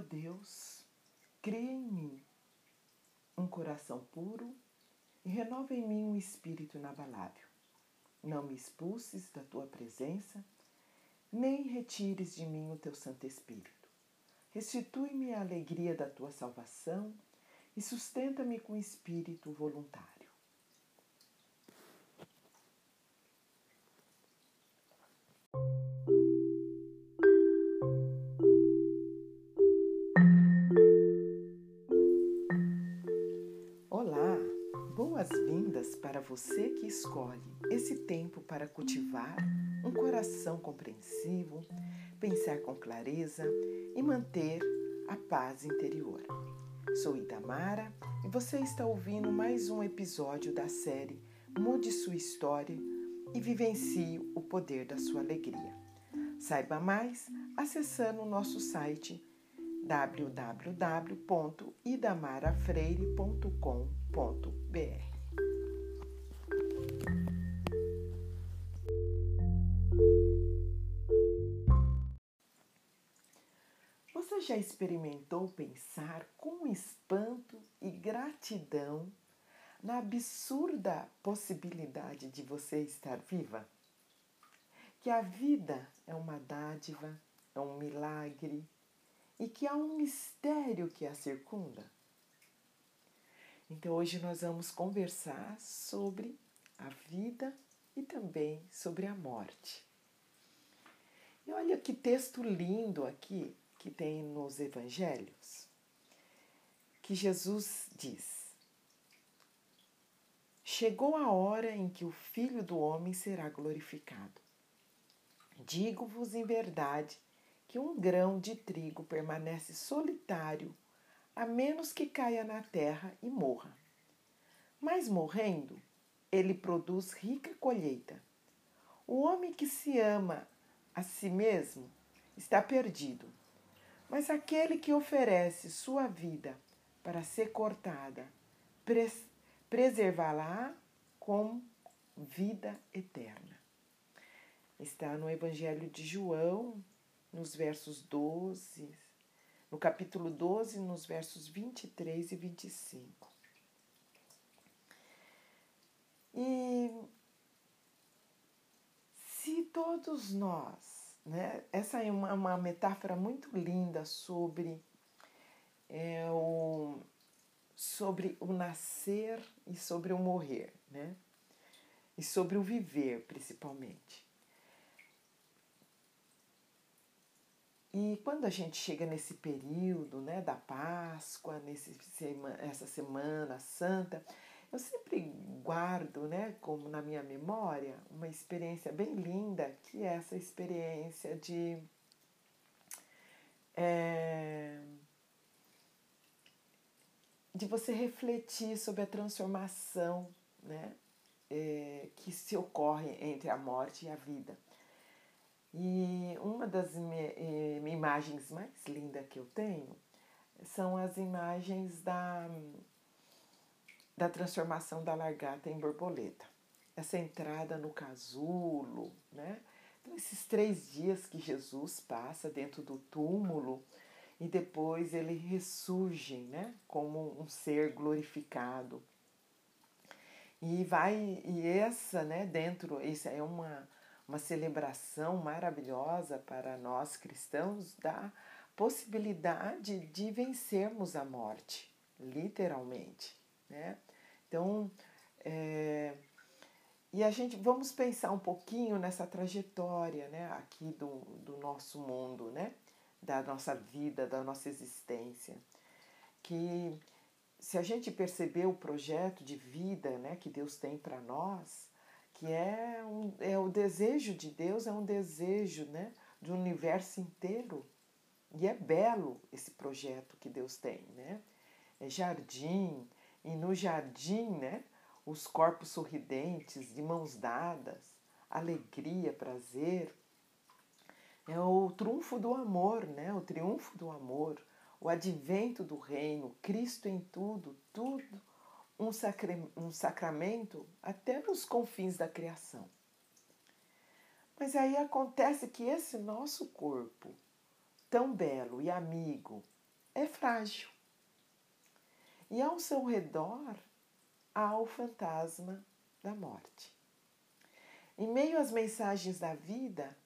Ó Deus, cria em mim um coração puro e renova em mim um espírito inabalável. Não me expulses da tua presença, nem retires de mim o teu Santo Espírito. Restitui-me a alegria da tua salvação e sustenta-me com espírito voluntário. Para cultivar um coração compreensivo, pensar com clareza e manter a paz interior. Sou Idamara e você está ouvindo mais um episódio da série Mude Sua História e Vivencie o Poder da Sua Alegria. Saiba mais acessando o nosso site www.idamarafreire.com.br. já experimentou pensar com espanto e gratidão na absurda possibilidade de você estar viva? Que a vida é uma dádiva, é um milagre e que há um mistério que a circunda? Então, hoje nós vamos conversar sobre a vida e também sobre a morte. E olha que texto lindo aqui que tem nos evangelhos, que Jesus diz: Chegou a hora em que o Filho do Homem será glorificado. Digo-vos em verdade que um grão de trigo permanece solitário a menos que caia na terra e morra. Mas morrendo, ele produz rica colheita. O homem que se ama a si mesmo está perdido mas aquele que oferece sua vida para ser cortada, pres preservá-la com vida eterna. Está no Evangelho de João, nos versos 12, no capítulo 12, nos versos 23 e 25. E se todos nós né? Essa é uma, uma metáfora muito linda sobre, é, o, sobre o nascer e sobre o morrer, né? e sobre o viver, principalmente. E quando a gente chega nesse período né, da Páscoa, nesse, essa Semana Santa, eu sempre guardo, né, como na minha memória, uma experiência bem linda, que é essa experiência de é, de você refletir sobre a transformação, né, é, que se ocorre entre a morte e a vida. E uma das é, imagens mais lindas que eu tenho são as imagens da da transformação da largata em borboleta. Essa entrada no casulo, né? Então, esses três dias que Jesus passa dentro do túmulo e depois ele ressurge, né? Como um ser glorificado. E vai, e essa, né? Dentro, isso é uma, uma celebração maravilhosa para nós cristãos da possibilidade de vencermos a morte, literalmente, né? Então, é, e a gente vamos pensar um pouquinho nessa trajetória, né, aqui do, do nosso mundo, né, da nossa vida, da nossa existência, que se a gente perceber o projeto de vida, né, que Deus tem para nós, que é, um, é o desejo de Deus, é um desejo, né, do universo inteiro, e é belo esse projeto que Deus tem, né? É jardim, e no jardim, né, os corpos sorridentes, de mãos dadas, alegria, prazer. É o trunfo do amor, né? o triunfo do amor, o advento do reino, Cristo em tudo, tudo um, sacre, um sacramento até nos confins da criação. Mas aí acontece que esse nosso corpo, tão belo e amigo, é frágil. E ao seu redor há o fantasma da morte. Em meio às mensagens da vida,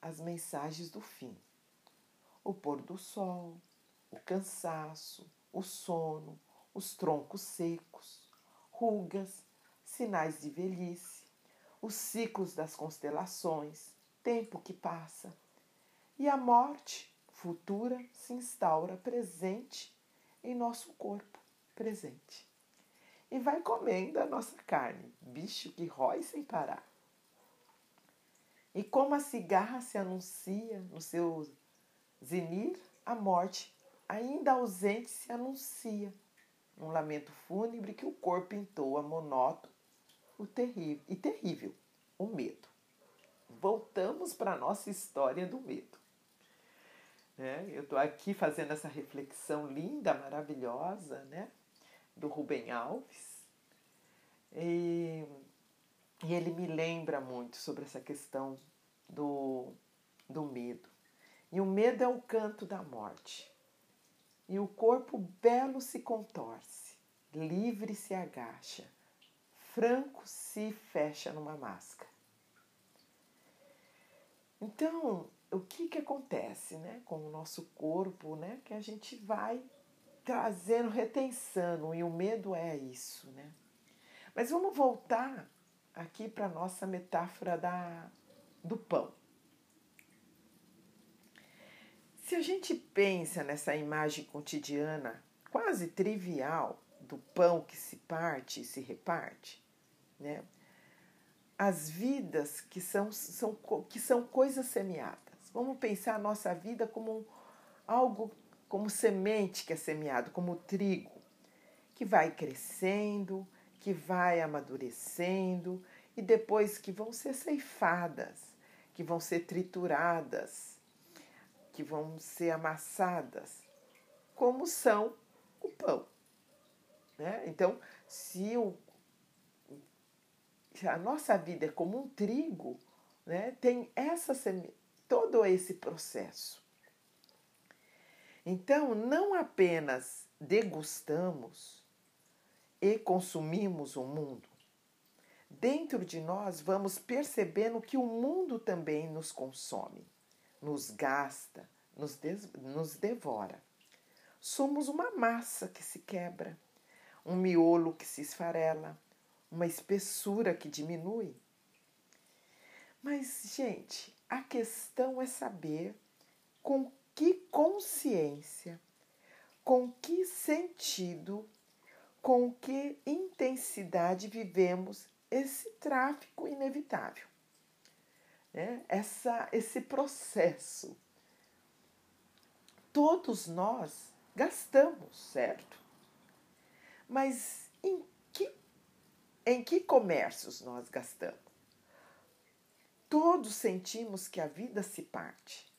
as mensagens do fim. O pôr do sol, o cansaço, o sono, os troncos secos, rugas, sinais de velhice, os ciclos das constelações, tempo que passa. E a morte futura se instaura presente em nosso corpo presente. E vai comendo a nossa carne, bicho que rói sem parar. E como a cigarra se anuncia no seu zenir, a morte, ainda ausente, se anuncia num lamento fúnebre que o corpo entoa monótono o terrível, e terrível, o medo. Voltamos para a nossa história do medo. Né? Eu estou aqui fazendo essa reflexão linda, maravilhosa, né? Do Rubem Alves. E, e ele me lembra muito sobre essa questão do, do medo. E o medo é o canto da morte. E o corpo belo se contorce, livre se agacha, franco se fecha numa máscara. Então, o que, que acontece né, com o nosso corpo, né, que a gente vai trazendo retenção, e o medo é isso. Né? Mas vamos voltar aqui para a nossa metáfora da, do pão. Se a gente pensa nessa imagem cotidiana quase trivial do pão que se parte e se reparte, né? as vidas que são, são, que são coisas semeadas. Vamos pensar a nossa vida como algo como semente que é semeado, como trigo, que vai crescendo, que vai amadurecendo e depois que vão ser ceifadas, que vão ser trituradas, que vão ser amassadas, como são o pão. Né? Então, se, o, a nossa vida é como um trigo, né? tem essa todo esse processo. Então, não apenas degustamos e consumimos o mundo, dentro de nós vamos percebendo que o mundo também nos consome, nos gasta, nos, nos devora. Somos uma massa que se quebra, um miolo que se esfarela, uma espessura que diminui. Mas, gente, a questão é saber com que consciência, com que sentido, com que intensidade vivemos esse tráfico inevitável, né? Essa, esse processo. Todos nós gastamos, certo? Mas em que, em que comércios nós gastamos? Todos sentimos que a vida se parte.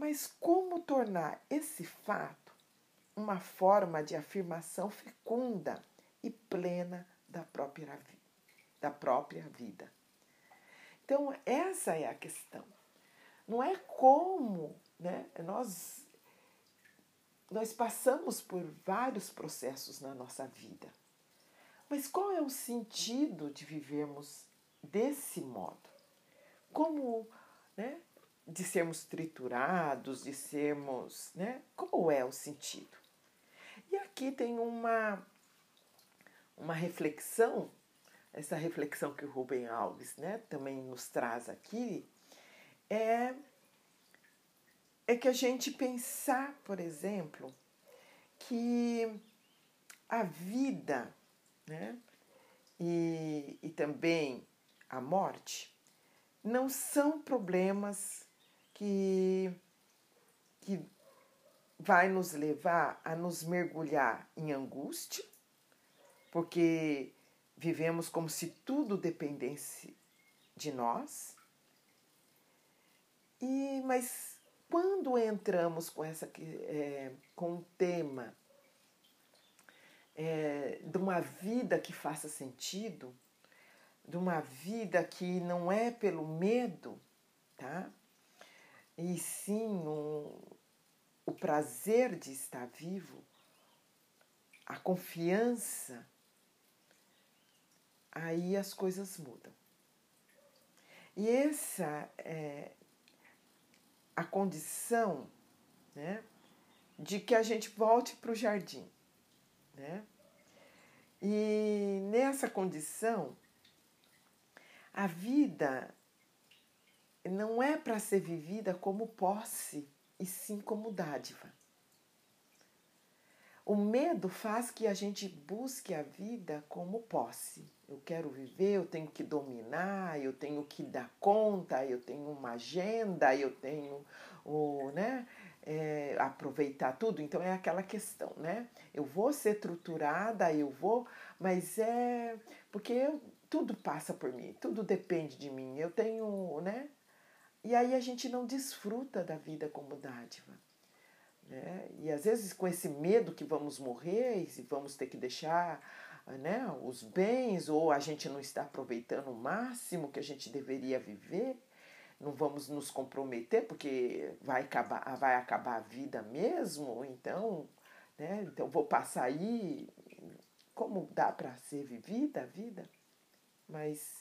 Mas como tornar esse fato uma forma de afirmação fecunda e plena da própria, da própria vida? Então, essa é a questão. Não é como né, nós, nós passamos por vários processos na nossa vida. Mas qual é o sentido de vivermos desse modo? Como né, de sermos triturados, de sermos, né? Qual é o sentido? E aqui tem uma uma reflexão, essa reflexão que o Rubem Alves, né, também nos traz aqui, é é que a gente pensar, por exemplo, que a vida, né, e, e também a morte não são problemas que, que vai nos levar a nos mergulhar em angústia, porque vivemos como se tudo dependesse de nós. E mas quando entramos com essa é, com o tema é, de uma vida que faça sentido, de uma vida que não é pelo medo, tá? E sim um, o prazer de estar vivo, a confiança, aí as coisas mudam. E essa é a condição né, de que a gente volte para o jardim. Né? E nessa condição, a vida não é para ser vivida como posse, e sim como dádiva. O medo faz que a gente busque a vida como posse. Eu quero viver, eu tenho que dominar, eu tenho que dar conta, eu tenho uma agenda, eu tenho o, né, é, aproveitar tudo. Então é aquela questão, né? Eu vou ser estruturada, eu vou, mas é porque eu, tudo passa por mim, tudo depende de mim. Eu tenho, né? E aí a gente não desfruta da vida como dádiva. Né? E às vezes com esse medo que vamos morrer e vamos ter que deixar né, os bens, ou a gente não está aproveitando o máximo que a gente deveria viver, não vamos nos comprometer porque vai acabar, vai acabar a vida mesmo, então, né, então vou passar aí como dá para ser vivida a vida, mas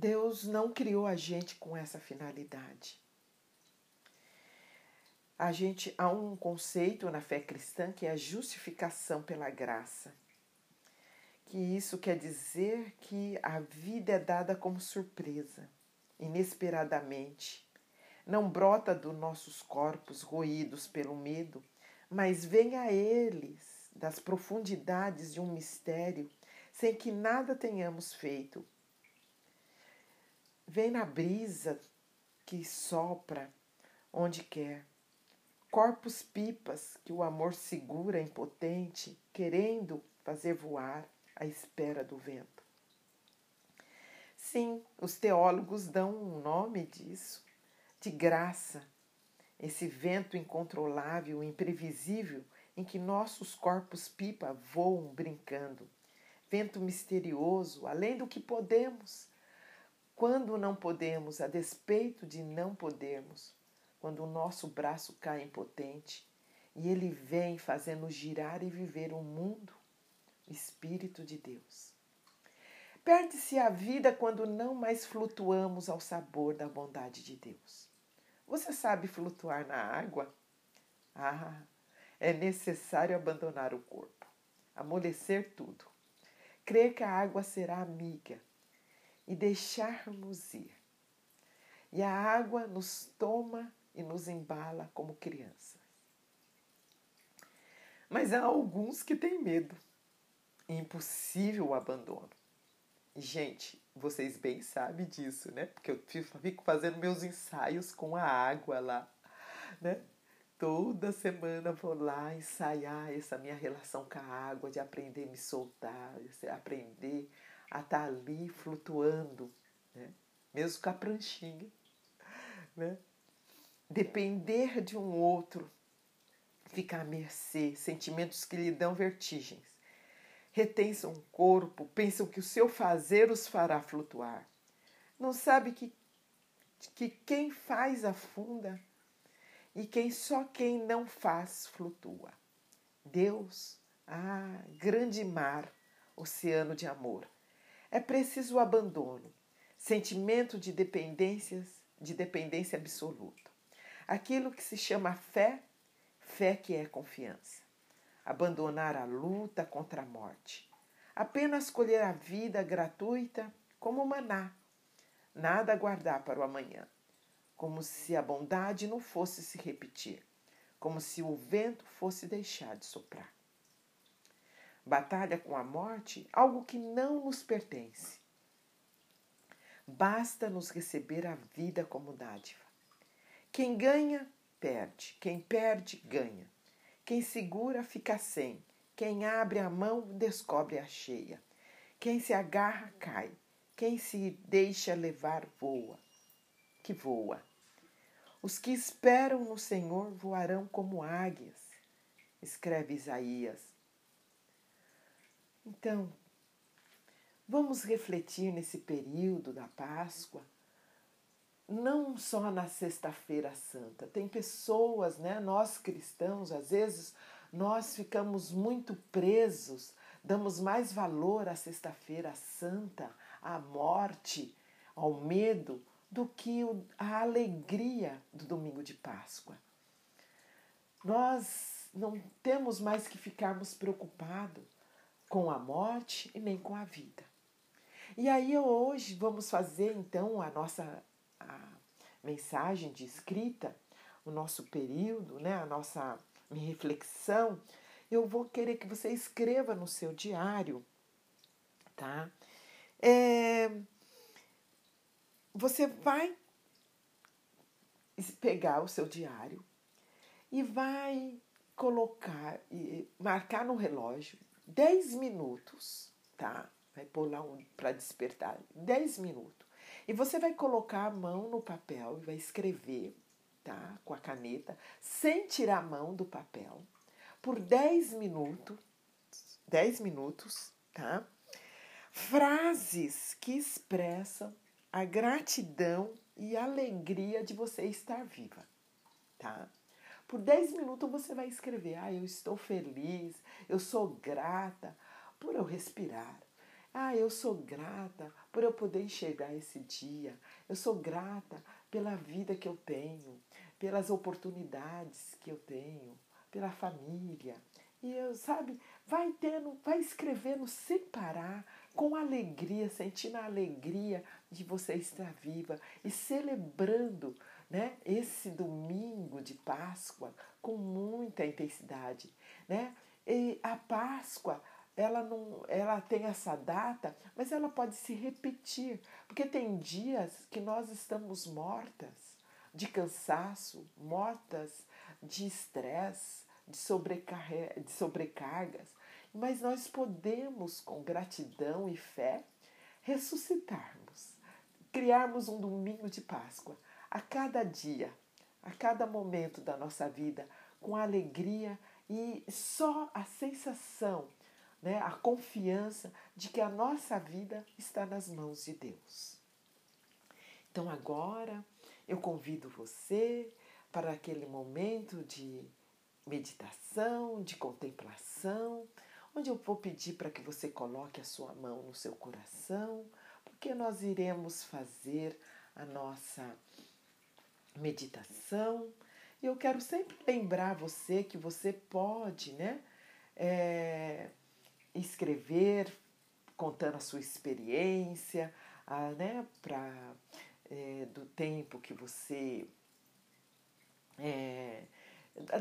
Deus não criou a gente com essa finalidade. A gente há um conceito na fé cristã que é a justificação pela graça. Que isso quer dizer que a vida é dada como surpresa, inesperadamente. Não brota dos nossos corpos roídos pelo medo, mas vem a eles das profundidades de um mistério sem que nada tenhamos feito Vem na brisa que sopra onde quer. Corpos pipas que o amor segura impotente, querendo fazer voar à espera do vento. Sim, os teólogos dão um nome disso, de graça, esse vento incontrolável, imprevisível, em que nossos corpos pipa voam brincando. Vento misterioso, além do que podemos, quando não podemos, a despeito de não podermos, quando o nosso braço cai impotente e ele vem fazendo girar e viver o mundo, o Espírito de Deus. Perde-se a vida quando não mais flutuamos ao sabor da bondade de Deus. Você sabe flutuar na água? Ah, é necessário abandonar o corpo, amolecer tudo, crer que a água será amiga e deixarmos ir. E a água nos toma e nos embala como crianças. Mas há alguns que têm medo. Impossível o abandono. Gente, vocês bem sabem disso, né? Porque eu fico fazendo meus ensaios com a água lá, né? Toda semana vou lá ensaiar essa minha relação com a água, de aprender a me soltar, de aprender a estar tá ali flutuando, né? mesmo com a pranchinha. Né? Depender de um outro, ficar à mercê, sentimentos que lhe dão vertigens. Retensam o corpo, pensam que o seu fazer os fará flutuar. Não sabe que, que quem faz afunda e quem só quem não faz flutua. Deus, ah, grande mar, oceano de amor é preciso o abandono, sentimento de dependências, de dependência absoluta. Aquilo que se chama fé, fé que é confiança. Abandonar a luta contra a morte. Apenas colher a vida gratuita como maná. Nada guardar para o amanhã. Como se a bondade não fosse se repetir. Como se o vento fosse deixar de soprar batalha com a morte, algo que não nos pertence. Basta nos receber a vida como dádiva. Quem ganha, perde. Quem perde, ganha. Quem segura, fica sem. Quem abre a mão, descobre a cheia. Quem se agarra, cai. Quem se deixa levar, voa. Que voa. Os que esperam no Senhor voarão como águias, escreve Isaías então, vamos refletir nesse período da Páscoa não só na Sexta-feira Santa. Tem pessoas, né, nós cristãos, às vezes nós ficamos muito presos, damos mais valor à Sexta-feira Santa, à morte, ao medo, do que a alegria do domingo de Páscoa. Nós não temos mais que ficarmos preocupados com a morte e nem com a vida. E aí hoje vamos fazer então a nossa a mensagem de escrita, o nosso período, né, a nossa reflexão. Eu vou querer que você escreva no seu diário, tá? É, você vai pegar o seu diário e vai colocar e marcar no relógio 10 minutos, tá? Vai pôr lá um, para despertar 10 minutos. E você vai colocar a mão no papel e vai escrever, tá? Com a caneta, sem tirar a mão do papel, por 10 minutos, 10 minutos, tá? Frases que expressam a gratidão e a alegria de você estar viva, tá? Por 10 minutos você vai escrever: Ah, eu estou feliz, eu sou grata por eu respirar. Ah, eu sou grata por eu poder enxergar esse dia. Eu sou grata pela vida que eu tenho, pelas oportunidades que eu tenho, pela família. E eu, sabe, vai tendo, vai escrevendo sem parar com alegria, sentindo a alegria de você estar viva e celebrando né, esse domingo de Páscoa com muita intensidade. Né? E a Páscoa ela não ela tem essa data, mas ela pode se repetir, porque tem dias que nós estamos mortas de cansaço, mortas de estresse, de, de sobrecargas, mas nós podemos, com gratidão e fé, ressuscitarmos, criarmos um domingo de Páscoa a cada dia, a cada momento da nossa vida, com alegria e só a sensação, né, a confiança de que a nossa vida está nas mãos de Deus. Então agora eu convido você para aquele momento de meditação, de contemplação, onde eu vou pedir para que você coloque a sua mão no seu coração, porque nós iremos fazer a nossa meditação. E eu quero sempre lembrar você que você pode, né, é, escrever contando a sua experiência, a, né, pra, é, do tempo que você é,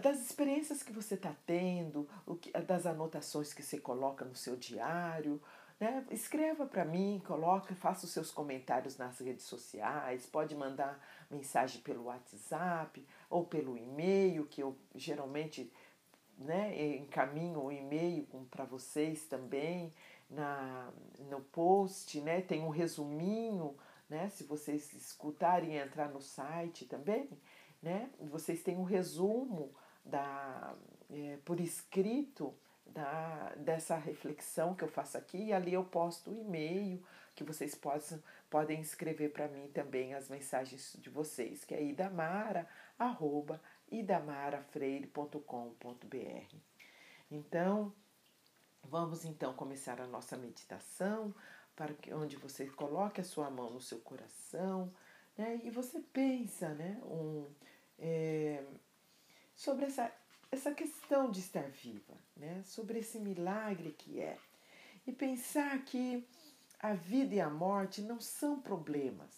das experiências que você está tendo, o que, das anotações que você coloca no seu diário. Né? Escreva para mim, coloque, faça os seus comentários nas redes sociais, pode mandar mensagem pelo WhatsApp ou pelo e-mail, que eu geralmente né, encaminho o e-mail para vocês também na, no post, né, tem um resuminho, né, se vocês escutarem entrar no site também, né? Vocês têm um resumo da, é, por escrito da, dessa reflexão que eu faço aqui e ali eu posto o e-mail que vocês possam, podem escrever para mim também as mensagens de vocês, que é idamara, arroba, idamarafreire.com.br. Então, vamos então começar a nossa meditação, para que onde você coloque a sua mão no seu coração, né? E você pensa né, um, é, sobre essa, essa questão de estar viva, né? sobre esse milagre que é. E pensar que a vida e a morte não são problemas,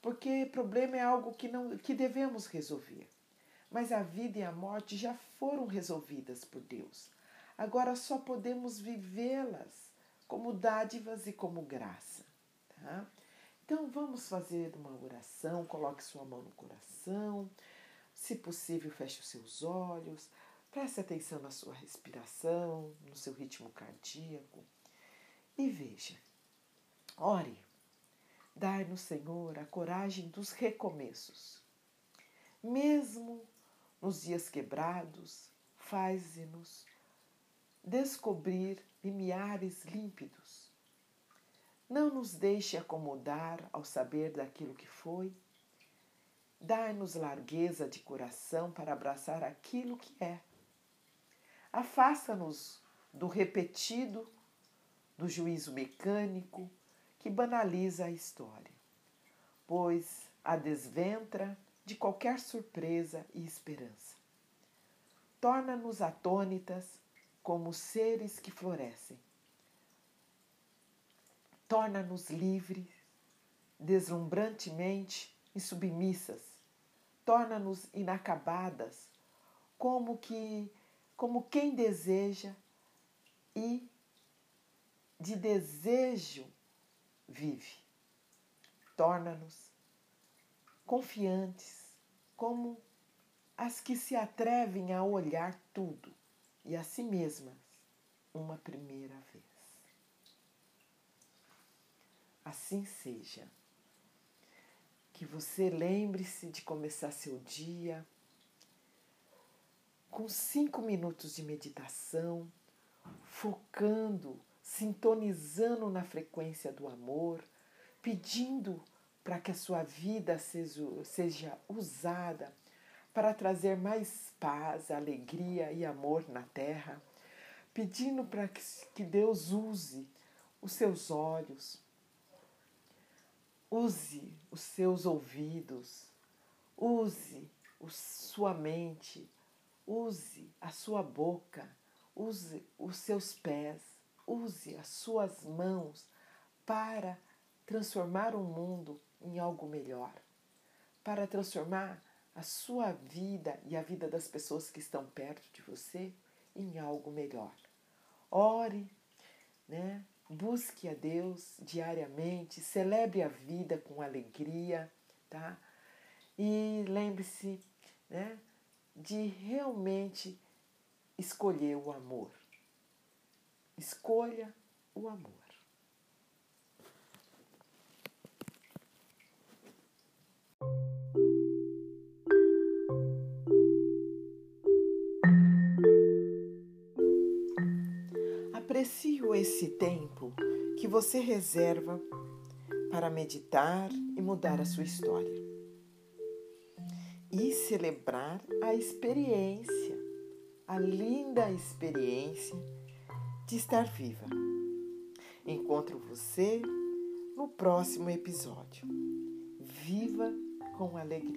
porque problema é algo que, não, que devemos resolver. Mas a vida e a morte já foram resolvidas por Deus. Agora só podemos vivê-las como dádivas e como graça. Tá? Então vamos fazer uma oração, coloque sua mão no coração, se possível, feche os seus olhos, preste atenção na sua respiração, no seu ritmo cardíaco e veja. Ore, dai-nos, Senhor, a coragem dos recomeços. Mesmo nos dias quebrados, faze-nos descobrir limiares límpidos não nos deixe acomodar ao saber daquilo que foi, Dai-nos largueza de coração para abraçar aquilo que é. Afasta-nos do repetido, do juízo mecânico que banaliza a história, pois a desventra de qualquer surpresa e esperança. Torna-nos atônitas como seres que florescem. Torna-nos livres, deslumbrantemente e submissas. Torna-nos inacabadas, como que como quem deseja e de desejo vive. Torna-nos confiantes, como as que se atrevem a olhar tudo e a si mesmas uma primeira vez. Assim seja. Que você lembre-se de começar seu dia com cinco minutos de meditação, focando, sintonizando na frequência do amor, pedindo para que a sua vida seja, usada para trazer mais paz, alegria e amor na terra, pedindo para que Deus use os seus olhos, use os seus ouvidos, use sua mente, Use a sua boca, use os seus pés, use as suas mãos para transformar o mundo em algo melhor, para transformar a sua vida e a vida das pessoas que estão perto de você em algo melhor. Ore, né? Busque a Deus diariamente, celebre a vida com alegria, tá? E lembre-se, né? De realmente escolher o amor. Escolha o amor. Aprecio esse tempo que você reserva para meditar e mudar a sua história celebrar a experiência, a linda experiência de estar viva. Encontro você no próximo episódio. Viva com alegria.